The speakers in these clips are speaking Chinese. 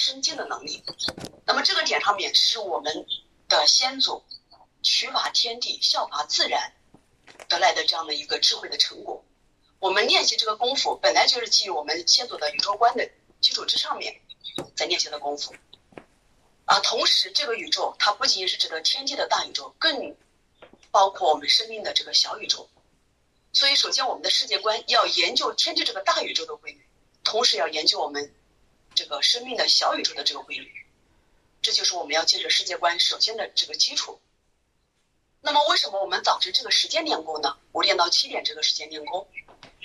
生精的能力。那么这个点上面是我们的先祖取法天地、效法自然得来的这样的一个智慧的成果。我们练习这个功夫，本来就是基于我们先祖的宇宙观的基础之上面在练习的功夫。啊，同时这个宇宙它不仅仅是指的天地的大宇宙，更包括我们生命的这个小宇宙。所以，首先我们的世界观要研究天地这个大宇宙的规律，同时要研究我们这个生命的小宇宙的这个规律。这就是我们要建设世界观首先的这个基础。那么，为什么我们早晨这个时间练功呢？五点到七点这个时间练功，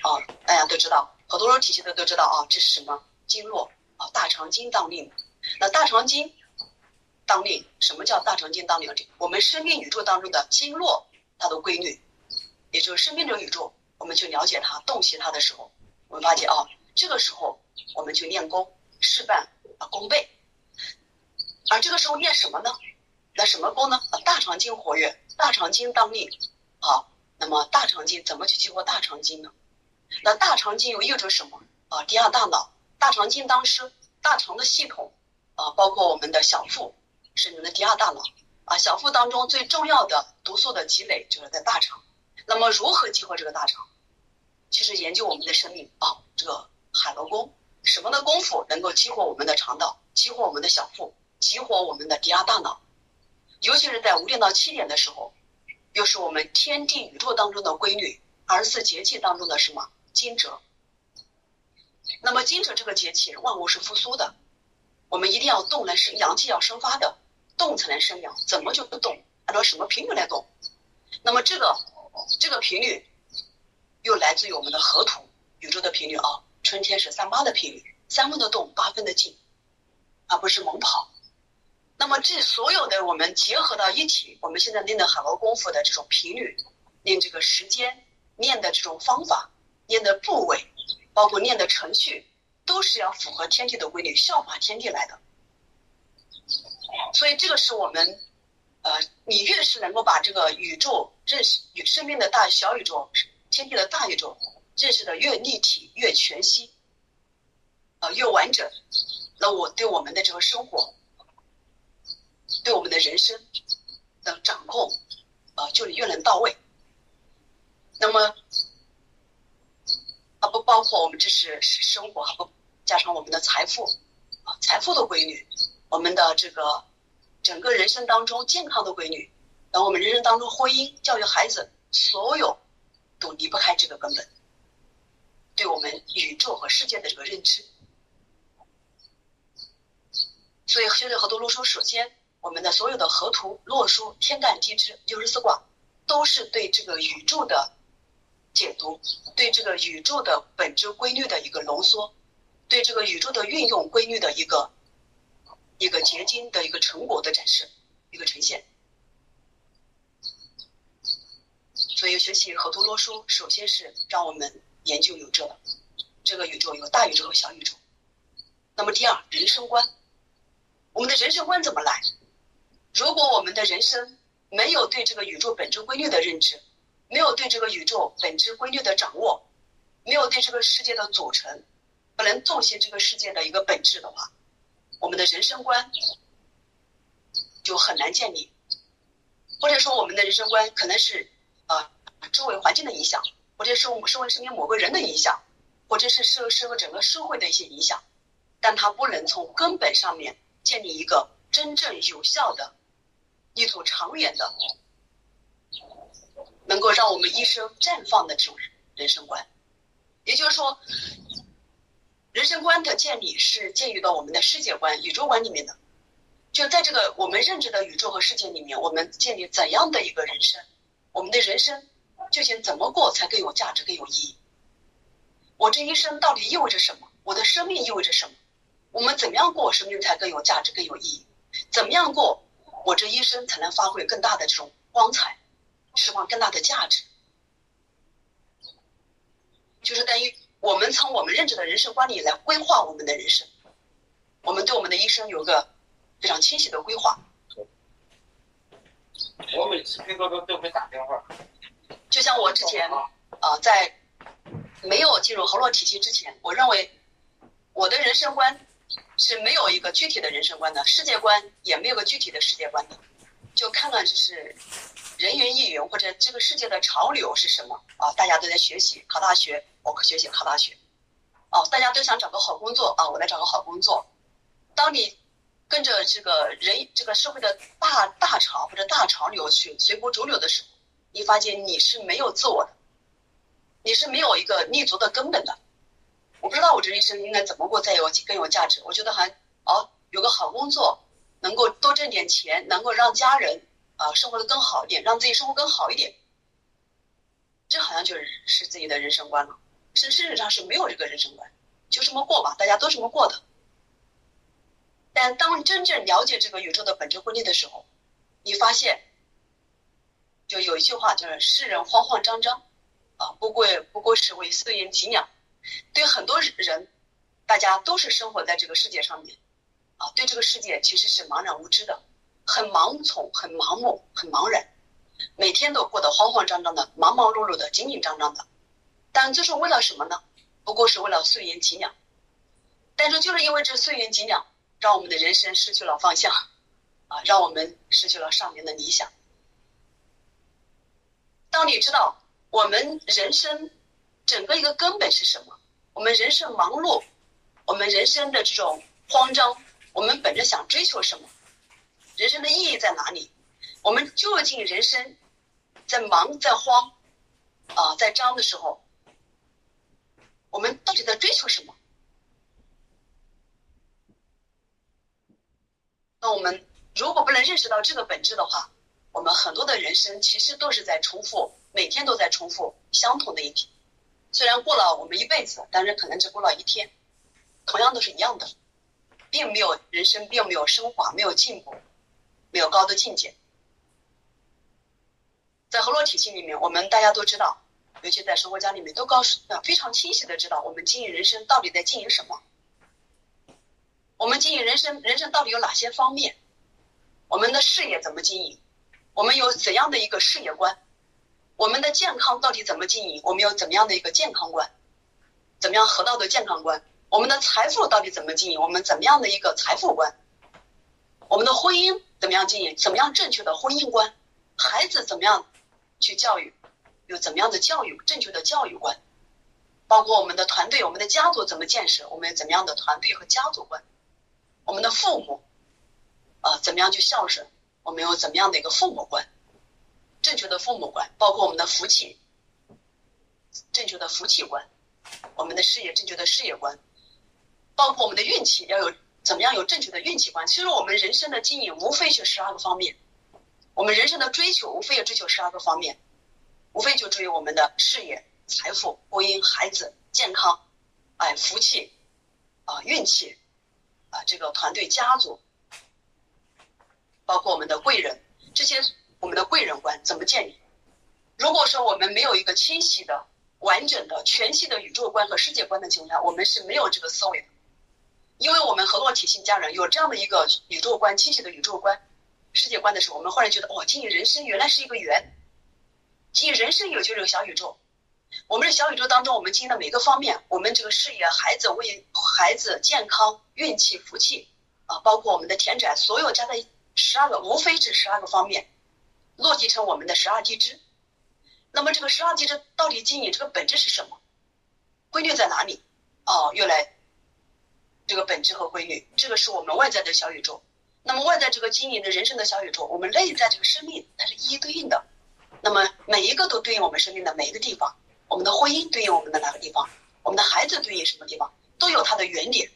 啊，大家都知道，很多人体系的都知道啊，这是什么经络啊？大肠经当令。那大肠经当令，什么叫大肠经当令？我们生命宇宙当中的经络它的规律。也就是生命这个宇宙，我们去了解它、洞悉它的时候，我们发现啊，这个时候我们去练功、事半功倍。而这个时候练什么呢？那什么功呢？大肠经活跃，大肠经当令。好，那么大肠经怎么去激活大肠经呢？那大肠经又意味着什么？啊，第二大脑，大肠经当时大肠的系统啊，包括我们的小腹，是你们的第二大脑啊。小腹当中最重要的毒素的积累就是在大肠。那么如何激活这个大肠？其实研究我们的生命啊，这个海螺功什么的功夫能够激活我们的肠道，激活我们的小腹，激活我们的第二大脑。尤其是在五点到七点的时候，又是我们天地宇宙当中的规律，二十四节气当中的什么惊蛰。那么惊蛰这个节气，万物是复苏的，我们一定要动来生，阳气要生发的，动才能生阳。怎么就不动？按照什么频率来动？那么这个。这个频率又来自于我们的河图宇宙的频率啊，春天是三八的频率，三分的动，八分的静，而不是猛跑。那么这所有的我们结合到一起，我们现在练的海螺功夫的这种频率，练这个时间，练的这种方法，练的部位，包括练的程序，都是要符合天地的规律，效法天地来的。所以这个是我们。呃，你越是能够把这个宇宙认识与生命的大小宇宙、天地的大宇宙认识的越立体、越全息，呃，越完整，那我对我们的这个生活，对我们的人生的掌控，呃，就越能到位。那么，啊，不包括我们这是生活，还不加上我们的财富，啊，财富的规律，我们的这个。整个人生当中健康的规律，然后我们人生当中婚姻、教育孩子，所有都离不开这个根本。对我们宇宙和世界的这个认知，所以现在河图洛书，首先我们的所有的河图、洛书、天干地支、六十四卦，都是对这个宇宙的解读，对这个宇宙的本质规律的一个浓缩，对这个宇宙的运用规律的一个。一个结晶的一个成果的展示，一个呈现。所以学习河图洛书，首先是让我们研究宇宙这个宇宙有大宇宙和小宇宙。那么第二，人生观，我们的人生观怎么来？如果我们的人生没有对这个宇宙本质规律的认知，没有对这个宇宙本质规律的掌握，没有对这个世界的组成，不能洞悉这个世界的一个本质的话。我们的人生观就很难建立，或者说我们的人生观可能是啊周围环境的影响，或者是我们社会身边某个人的影响，或者是社社会整个社会的一些影响，但它不能从根本上面建立一个真正有效的、力图长远的、能够让我们一生绽放的这种人生观，也就是说。人生观的建立是建立到我们的世界观、宇宙观里面的。就在这个我们认知的宇宙和世界里面，我们建立怎样的一个人生？我们的人生究竟怎么过才更有价值、更有意义？我这一生到底意味着什么？我的生命意味着什么？我们怎么样过生命才更有价值、更有意义？怎么样过我这一生才能发挥更大的这种光彩，释放更大的价值？就是等于。我们从我们认知的人生观里来规划我们的人生，我们对我们的一生有个非常清晰的规划。我每次飞哥都都会打电话。就像我之前啊，在没有进入河洛体系之前，我认为我的人生观是没有一个具体的人生观的，世界观也没有个具体的世界观的，就看看就是人云亦云或者这个世界的潮流是什么啊？大家都在学习考大学，我学习考大学，哦，大家都想找个好工作啊，我来找个好工作。当你跟着这个人这个社会的大大潮或者大潮流去随波逐流的时候，你发现你是没有自我的，你是没有一个立足的根本的。我不知道我这一生应该怎么过才有更有价值。我觉得还哦，有个好工作，能够多挣点钱，能够让家人啊生活的更好一点，让自己生活更好一点，这好像就是是自己的人生观了。事事实上是没有这个人生观，就这么过吧，大家都这么过的。但当真正了解这个宇宙的本质规律的时候，你发现，就有一句话就是“世人慌慌张张，啊，不过不过是为碎银几两”。对很多人，大家都是生活在这个世界上面，啊，对这个世界其实是茫然无知的，很盲从、很盲目、很茫然，每天都过得慌慌张张的、忙忙碌碌的、紧紧张张的。但这是为了什么呢？不过是为了碎银几两。但是就是因为这碎银几两，让我们的人生失去了方向，啊，让我们失去了上面的理想。当你知道我们人生。整个一个根本是什么？我们人生忙碌，我们人生的这种慌张，我们本着想追求什么？人生的意义在哪里？我们究竟人生在忙在慌啊在张的时候，我们到底在追求什么？那我们如果不能认识到这个本质的话，我们很多的人生其实都是在重复，每天都在重复相同的一天。虽然过了我们一辈子，但是可能只过了一天，同样都是一样的，并没有人生，并没有升华，没有进步，没有高的境界。在河洛体系里面，我们大家都知道，尤其在生活家里面，都告诉非常清晰的知道，我们经营人生到底在经营什么。我们经营人生，人生到底有哪些方面？我们的事业怎么经营？我们有怎样的一个事业观？我们的健康到底怎么经营？我们有怎么样的一个健康观？怎么样合道的健康观？我们的财富到底怎么经营？我们怎么样的一个财富观？我们的婚姻怎么样经营？怎么样正确的婚姻观？孩子怎么样去教育？有怎么样的教育正确的教育观？包括我们的团队，我们的家族怎么建设？我们怎么样的团队和家族观？我们的父母啊，怎么样去孝顺？我们有怎么样的一个父母观？正确的父母观，包括我们的福气，正确的福气观，我们的事业正确的事业观，包括我们的运气要有怎么样有正确的运气观。其实我们人生的经营无非就十二个方面，我们人生的追求无非也追求十二个方面，无非就追我们的事业、财富、婚姻、孩子、健康，哎，福气啊，运气啊，这个团队、家族，包括我们的贵人这些。我们的贵人观怎么建立？如果说我们没有一个清晰的、完整的、全息的宇宙观和世界观的情况下，我们是没有这个思维的。因为我们合作体系家人有这样的一个宇宙观、清晰的宇宙观、世界观的时候，我们忽然觉得，哇，经营人生原来是一个圆，经营人生有就是个小宇宙。我们的小宇宙当中，我们经营的每个方面，我们这个事业、孩子、为孩子、健康、运气、福气啊，包括我们的田宅，所有加在十二个，无非是十二个方面。落地成我们的十二地支，那么这个十二地支到底经营这个本质是什么？规律在哪里？哦，又来这个本质和规律，这个是我们外在的小宇宙。那么外在这个经营的人生的小宇宙，我们内在这个生命它是一一对应的。那么每一个都对应我们生命的每一个地方。我们的婚姻对应我们的哪个地方？我们的孩子对应什么地方？都有它的原点，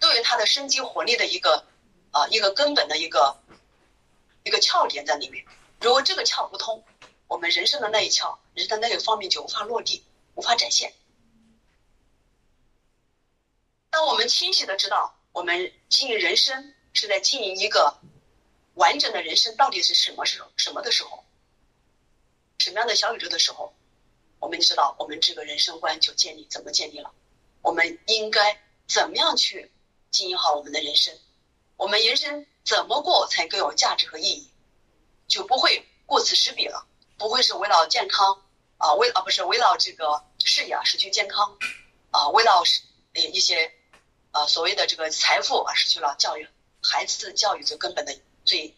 都有它的生机活力的一个啊一个根本的一个一个窍点在里面。如果这个窍不通，我们人生的那一窍，人的那个方面就无法落地，无法展现。当我们清晰的知道，我们经营人生是在经营一个完整的人生，到底是什么时候、什么的时候，什么样的小宇宙的时候，我们知道我们这个人生观就建立，怎么建立了？我们应该怎么样去经营好我们的人生？我们人生怎么过才更有价值和意义？就不会顾此失彼了，不会是围绕健康啊，为啊不是围绕这个事业啊失去健康啊，围绕是一些啊所谓的这个财富啊，失去了教育孩子教育最根本的最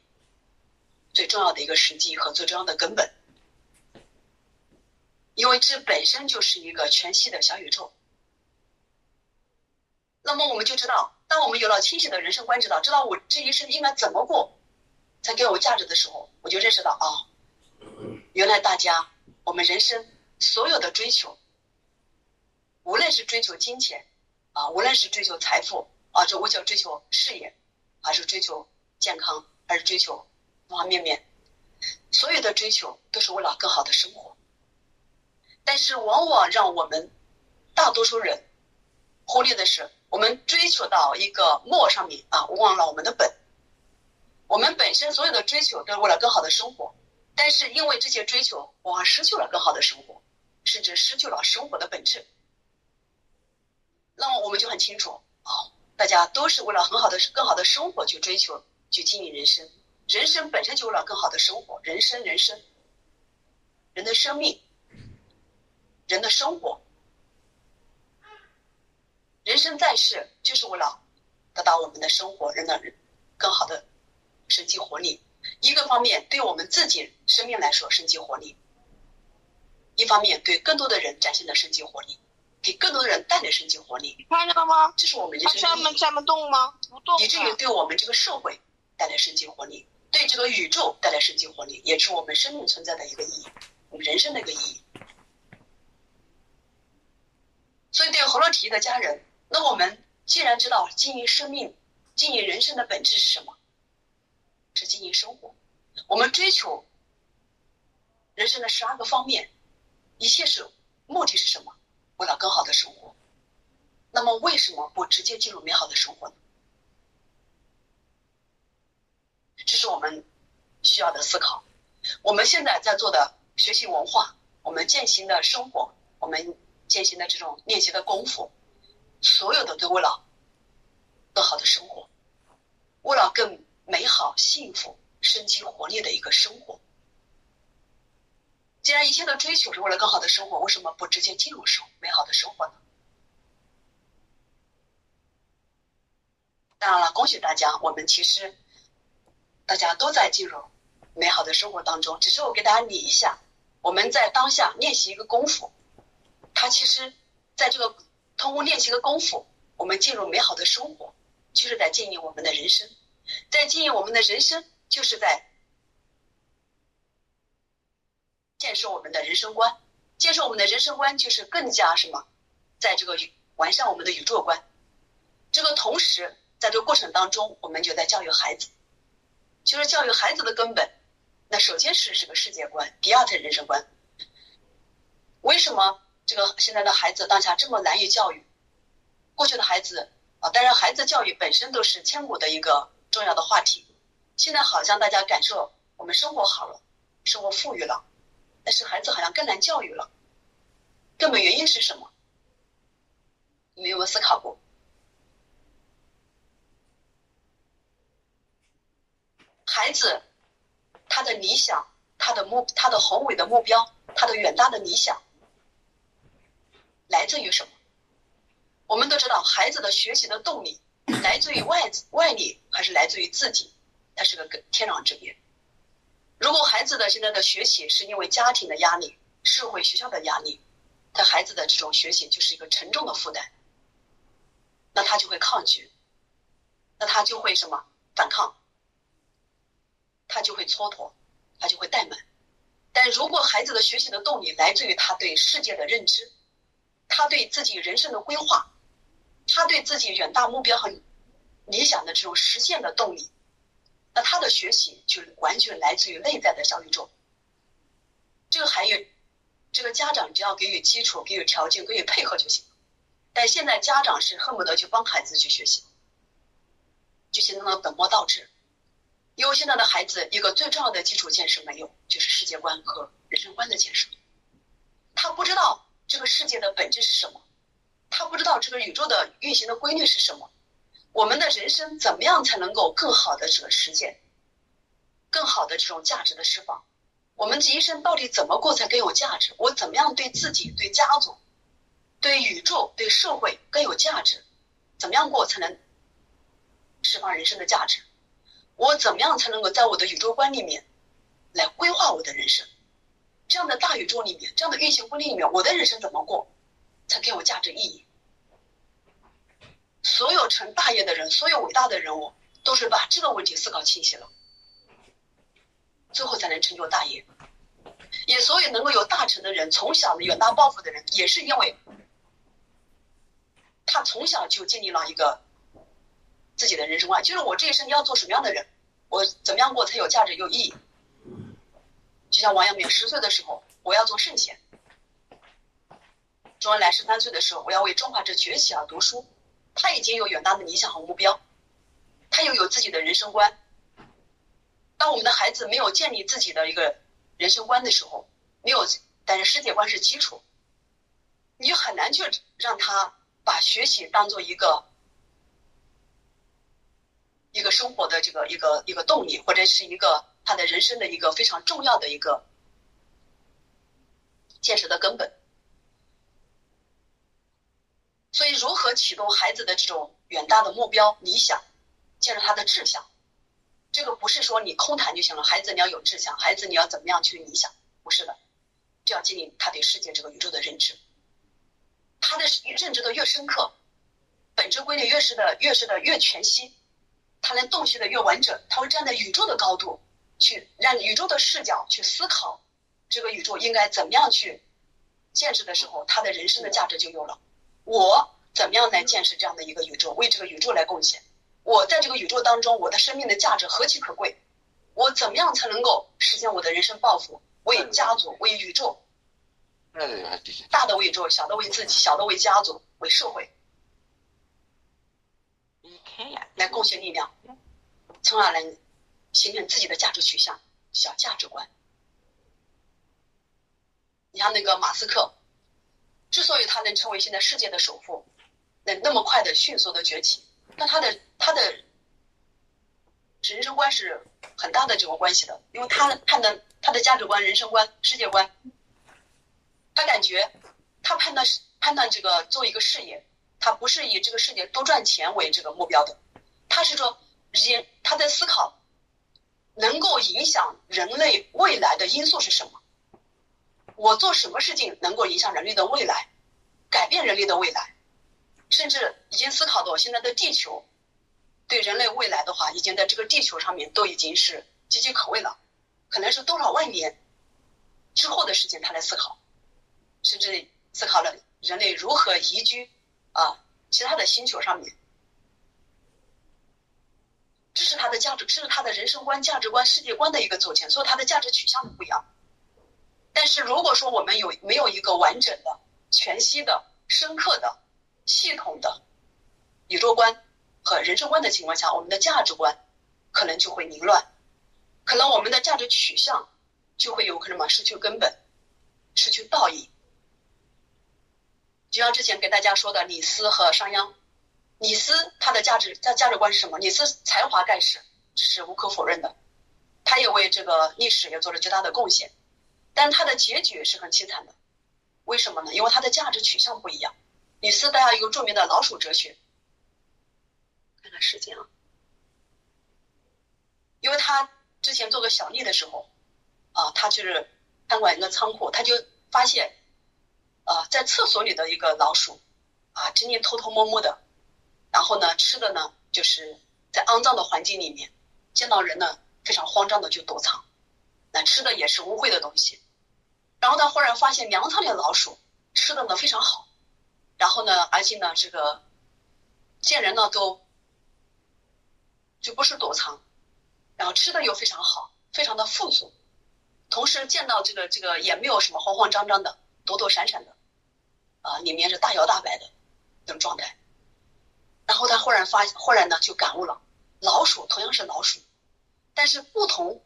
最重要的一个时机和最重要的根本。因为这本身就是一个全息的小宇宙。那么我们就知道，当我们有了清晰的人生观，知道知道我这一生应该怎么过，才给我价值的时候，我就认识到啊，原来大家我们人生所有的追求，无论是追求金钱啊，无论是追求财富啊，这我叫追求事业，还是追求健康，还是追求方方面面，所有的追求都是为了更好的生活。但是往往让我们大多数人忽略的是，我们追求到一个末上面啊，忘了我们的本。我们本身所有的追求都是为了更好的生活，但是因为这些追求，我们失去了更好的生活，甚至失去了生活的本质。那么我们就很清楚啊，大家都是为了很好的、更好的生活去追求、去经营人生。人生本身就为了更好的生活，人生、人生、人的生命。人的生活，人生在世就是为了得到我们的生活，人的更好的生机活力。一个方面对我们自己生命来说生机活力，一方面对更多的人展现的生机活力，给更多的人带来生机活力。看见了吗？这是我们人生下面下面动吗？不动。以至于对我们这个社会带来生机活力，对这个宇宙带来生机活力，也是我们生命存在的一个意义，我们人生的一个意义。所以，对河洛体育的家人，那我们既然知道经营生命、经营人生的本质是什么，是经营生活。我们追求人生的十二个方面，一切是目的是什么？为了更好的生活。那么，为什么不直接进入美好的生活呢？这是我们需要的思考。我们现在在做的学习文化，我们践行的生活，我们。践行的这种练习的功夫，所有的都为了更好的生活，为了更美好、幸福、生机活力的一个生活。既然一切的追求是为了更好的生活，为什么不直接进入生美好的生活呢？当然了，恭喜大家，我们其实大家都在进入美好的生活当中。只是我给大家理一下，我们在当下练习一个功夫。它其实，在这个通过练习的功夫，我们进入美好的生活，就是在经营我们的人生，在经营我们的人生，就是在建设我们的人生观。建设我们的人生观，就是更加什么，在这个完善我们的宇宙观。这个同时，在这个过程当中，我们就在教育孩子，就是教育孩子的根本。那首先是这个世界观，第二层人生观。为什么？这个现在的孩子当下这么难以教育，过去的孩子啊，当然孩子教育本身都是千古的一个重要的话题。现在好像大家感受我们生活好了，生活富裕了，但是孩子好像更难教育了。根本原因是什么？你们有没有思考过？孩子他的理想，他的目，他的宏伟的目标，他的远大的理想。来自于什么？我们都知道，孩子的学习的动力来自于外外力还是来自于自己？它是个天壤之别。如果孩子的现在的学习是因为家庭的压力、社会学校的压力，他孩子的这种学习就是一个沉重的负担，那他就会抗拒，那他就会什么反抗，他就会蹉跎，他就会怠慢。但如果孩子的学习的动力来自于他对世界的认知，他对自己人生的规划，他对自己远大目标和理想的这种实现的动力，那他的学习就是完全来自于内在的小宇宙。这个还有，这个家长只要给予基础、给予条件、给予配合就行。但现在家长是恨不得去帮孩子去学习，就形成了本末倒置。因为现在的孩子一个最重要的基础建设没有，就是世界观和人生观的建设，他不知道。这个世界的本质是什么？他不知道这个宇宙的运行的规律是什么？我们的人生怎么样才能够更好的这个实现，更好的这种价值的释放？我们这一生到底怎么过才更有价值？我怎么样对自己、对家族、对宇宙、对社会更有价值？怎么样过才能释放人生的价值？我怎么样才能够在我的宇宙观里面来规划我的人生？这样的大宇宙里面，这样的运行规律里面，我的人生怎么过才给我价值意义？所有成大业的人，所有伟大的人物，都是把这个问题思考清晰了，最后才能成就大业。也所有能够有大成的人，从小的远大抱负的人，也是因为他从小就建立了一个自己的人生观，就是我这一生要做什么样的人，我怎么样过才有价值有意义。就像王阳明十岁的时候，我要做圣贤；周恩来十三岁的时候，我要为中华之崛起而读书。他已经有远大的理想和目标，他又有自己的人生观。当我们的孩子没有建立自己的一个人生观的时候，没有，但是世界观是基础，你很难去让他把学习当做一个一个生活的这个一个一个动力，或者是一个他的人生的一个非常重要的一个建设的根本。所以，如何启动孩子的这种远大的目标、理想，建设他的志向？这个不是说你空谈就行了。孩子，你要有志向，孩子你要怎么样去理想？不是的，这要建立他对世界这个宇宙的认知。他的认知的越深刻，本质规律越是的越是的越全息，他能洞悉的越完整，他会站在宇宙的高度去让宇宙的视角去思考这个宇宙应该怎么样去建设的时候，他的人生的价值就有了。我怎么样来建设这样的一个宇宙，为这个宇宙来贡献？我在这个宇宙当中，我的生命的价值何其可贵！我怎么样才能够实现我的人生抱负？为家族，为宇宙，大的为宇宙，小的为自己，小的为家族，为社会，来贡献力量，从而来形成自己的价值取向，叫价值观。你像那个马斯克。之所以他能成为现在世界的首富，能那么快的迅速的崛起，那他的他的人生观是很大的这个关系的，因为他判断他的价值观、人生观、世界观，他感觉他判断判断这个做一个事业，他不是以这个世界多赚钱为这个目标的，他是说人他在思考能够影响人类未来的因素是什么。我做什么事情能够影响人类的未来，改变人类的未来，甚至已经思考到现在的地球，对人类未来的话，已经在这个地球上面都已经是岌岌可危了，可能是多少万年之后的事情，他来思考，甚至思考了人类如何移居啊其他的星球上面，这是他的价值，这是他的人生观、价值观、世界观的一个组成，所以他的价值取向不一样。但是如果说我们有没有一个完整的、全息的、深刻的、系统的宇宙观和人生观的情况下，我们的价值观可能就会凌乱，可能我们的价值取向就会有可能嘛失去根本，失去道义。就像之前给大家说的李斯和商鞅，李斯他的价值在价值观是什么？李斯才华盖世，这是无可否认的，他也为这个历史也做了巨大的贡献。但他的结局是很凄惨的，为什么呢？因为他的价值取向不一样。李斯大家有著名的老鼠哲学，看看时间啊，因为他之前做个小吏的时候，啊，他就是看管一个仓库，他就发现，啊，在厕所里的一个老鼠，啊，整天偷偷摸摸的，然后呢，吃的呢，就是在肮脏的环境里面，见到人呢，非常慌张的就躲藏。那吃的也是污秽的东西，然后他忽然发现粮仓里的老鼠吃的呢非常好，然后呢，而且呢这个见人呢都就不是躲藏，然后吃的又非常好，非常的富足，同时见到这个这个也没有什么慌慌张张的、躲躲闪闪的，啊，里面是大摇大摆的那种状态，然后他忽然发忽然呢就感悟了，老鼠同样是老鼠，但是不同。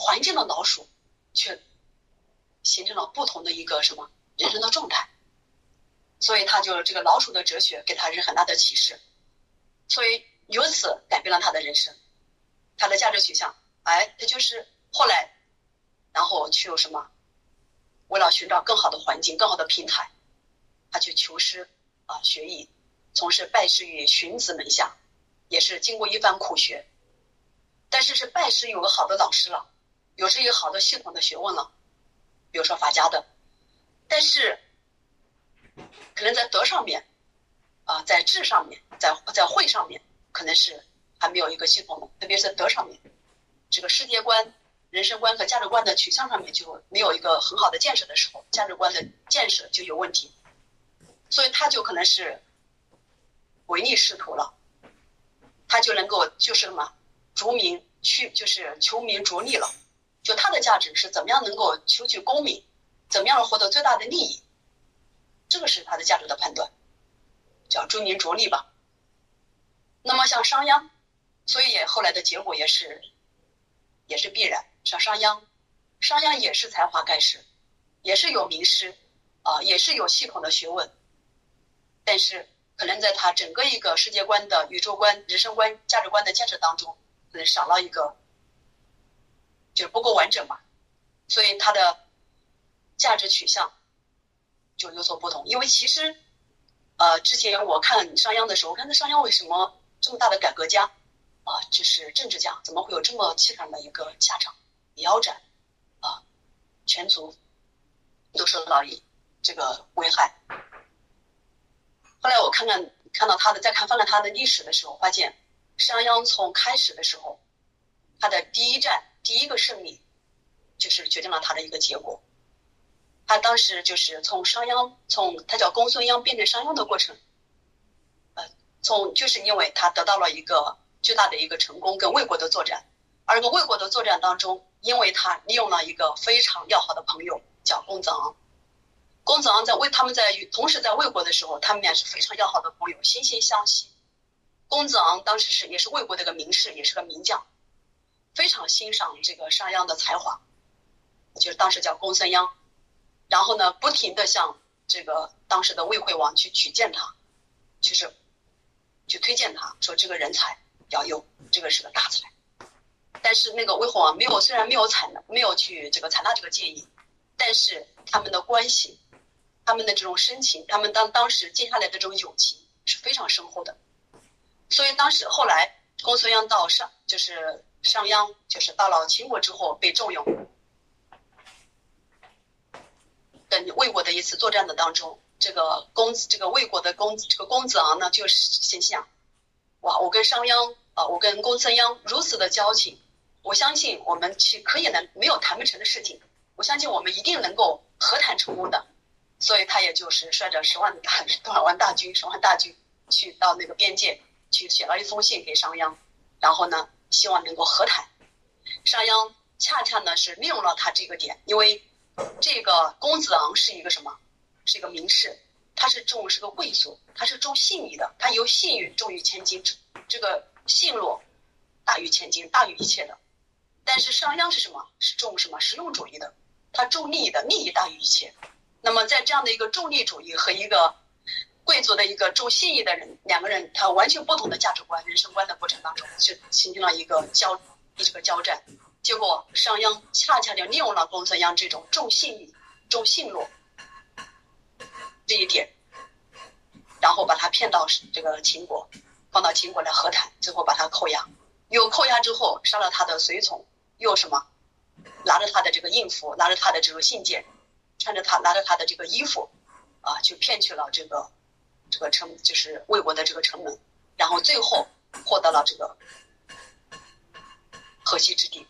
环境的老鼠，却形成了不同的一个什么人生的状态，所以他就这个老鼠的哲学给他是很大的启示，所以由此改变了他的人生，他的价值取向，哎，他就是后来，然后去有什么，为了寻找更好的环境、更好的平台，他去求师啊学艺，从事拜师于荀子门下，也是经过一番苦学。但是是拜师有个好的老师了，有这一个好的系统的学问了，比如说法家的，但是可能在德上面，啊，在智上面，在在慧上面，可能是还没有一个系统的，特别是在德上面，这个世界观、人生观和价值观的取向上面就没有一个很好的建设的时候，价值观的建设就有问题，所以他就可能是唯利是图了，他就能够就是什么？逐名去就是求名逐利了，就他的价值是怎么样能够求取功名，怎么样获得最大的利益，这个是他的价值的判断，叫逐名逐利吧。那么像商鞅，所以后来的结果也是也是必然。像商鞅，商鞅也是才华盖世，也是有名师啊，也是有系统的学问，但是可能在他整个一个世界观的宇宙观、人生观、价值观的建设当中。可能少了一个，就是不够完整嘛，所以他的价值取向就有所不同。因为其实，呃，之前我看商鞅的时候，我看那商鞅为什么这么大的改革家啊，就是政治家，怎么会有这么凄惨的一个下场，腰斩啊，全族都受到一这个危害。后来我看看看到他的，再看翻看他的历史的时候，发现。商鞅从开始的时候，他的第一战第一个胜利，就是决定了他的一个结果。他当时就是从商鞅，从他叫公孙鞅变成商鞅的过程，呃，从就是因为他得到了一个巨大的一个成功，跟魏国的作战。而跟魏国的作战当中，因为他利用了一个非常要好的朋友，叫公子昂。公子昂在魏他们在同时在魏国的时候，他们俩是非常要好的朋友，惺惺相惜。公子昂当时是也是魏国的一个名士，也是个名将，非常欣赏这个商鞅的才华，就是当时叫公孙鞅，然后呢，不停的向这个当时的魏惠王去举荐他，就是去推荐他说这个人才要用，这个是个大才，但是那个魏惠王没有，虽然没有采纳，没有去这个采纳这个建议，但是他们的关系，他们的这种深情，他们当当时接下来的这种友情是非常深厚的。所以当时后来公孙鞅到上就是商鞅就是到了秦国之后被重用，跟魏国的一次作战的当中，这个公子这个魏国的公子这个公子昂呢就是心想，哇，我跟商鞅啊，我跟公孙鞅如此的交情，我相信我们去可以能没有谈不成的事情，我相信我们一定能够和谈成功的，所以他也就是率着十万大多少万大军十万大军去到那个边界。去写了一封信给商鞅，然后呢，希望能够和谈。商鞅恰恰呢是利用了他这个点，因为这个公子昂是一个什么？是一个名士，他是重是个贵族，他是重信义的，他由信誉重于千金，这个信落大于千金，大于一切的。但是商鞅是什么？是重什么？实用主义的，他重利益的，利益大于一切。那么在这样的一个重利主义和一个。贵族的一个重信义的人，两个人他完全不同的价值观、人生观的过程当中，就形成了一个交一个交战。结果商鞅恰恰就利用了公孙鞅这种重信义、重信诺这一点，然后把他骗到这个秦国，放到秦国来和谈，最后把他扣押。又扣押之后，杀了他的随从，又什么，拿着他的这个印符，拿着他的这个信件，穿着他拿着他的这个衣服，啊，就骗去了这个。这个城就是魏国的这个城门，然后最后获得了这个河西之地，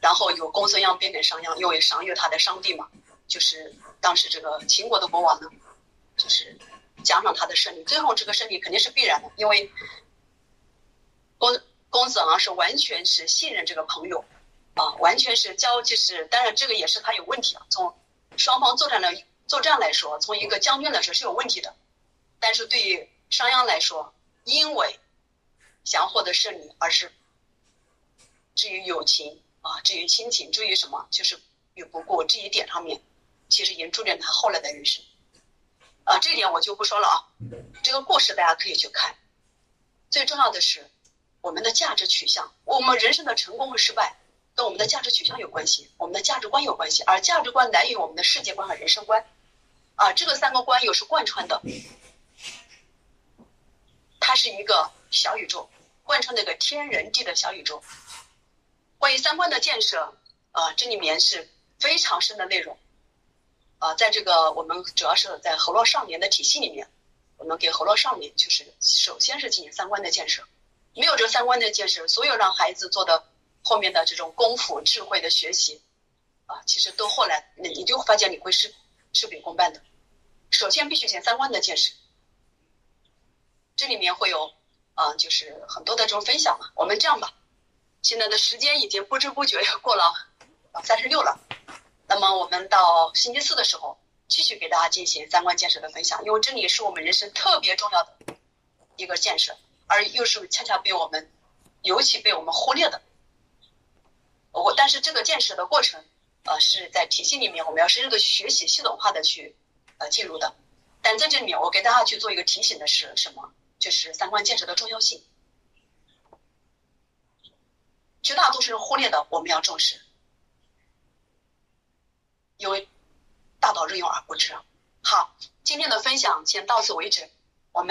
然后由公孙鞅变成商鞅，因为商有他的商地嘛，就是当时这个秦国的国王呢，就是加上他的胜利，最后这个胜利肯定是必然的，因为公公子昂是完全是信任这个朋友啊，完全是交就是当然这个也是他有问题啊，从双方作战的作战来说，从一个将军来说是有问题的。但是对于商鞅来说，因为想获得胜利，而是至于友情啊，至于亲情，至于什么，就是与不顾这一点上面，其实已经注定他后来的人生。啊，这一点我就不说了啊。这个故事大家可以去看。最重要的是，我们的价值取向，我们人生的成功和失败，跟我们的价值取向有关系，我们的价值观有关系，而价值观来源于我们的世界观和人生观。啊，这个三个观又是贯穿的。它是一个小宇宙，贯穿那个天人地的小宇宙。关于三观的建设，呃，这里面是非常深的内容。啊，在这个我们主要是在河洛少年的体系里面，我们给河洛少年就是首先是进行三观的建设。没有这三观的建设，所有让孩子做的后面的这种功夫、智慧的学习，啊，其实都后来你你就发现你会事事倍功半的。首先必须先三观的建设，这里面会有啊，就是很多的这种分享嘛。我们这样吧，现在的时间已经不知不觉要过了三十六了。那么我们到星期四的时候，继续给大家进行三观建设的分享，因为这里是我们人生特别重要的一个建设，而又是恰恰被我们尤其被我们忽略的。我但是这个建设的过程，呃，是在体系里面，我们要深入的学习，系统化的去呃进入的。但在这里面，我给大家去做一个提醒的是什么？就是三观建设的重要性，绝大多数人忽略的，我们要重视。因为大道任用而不知。好，今天的分享先到此为止。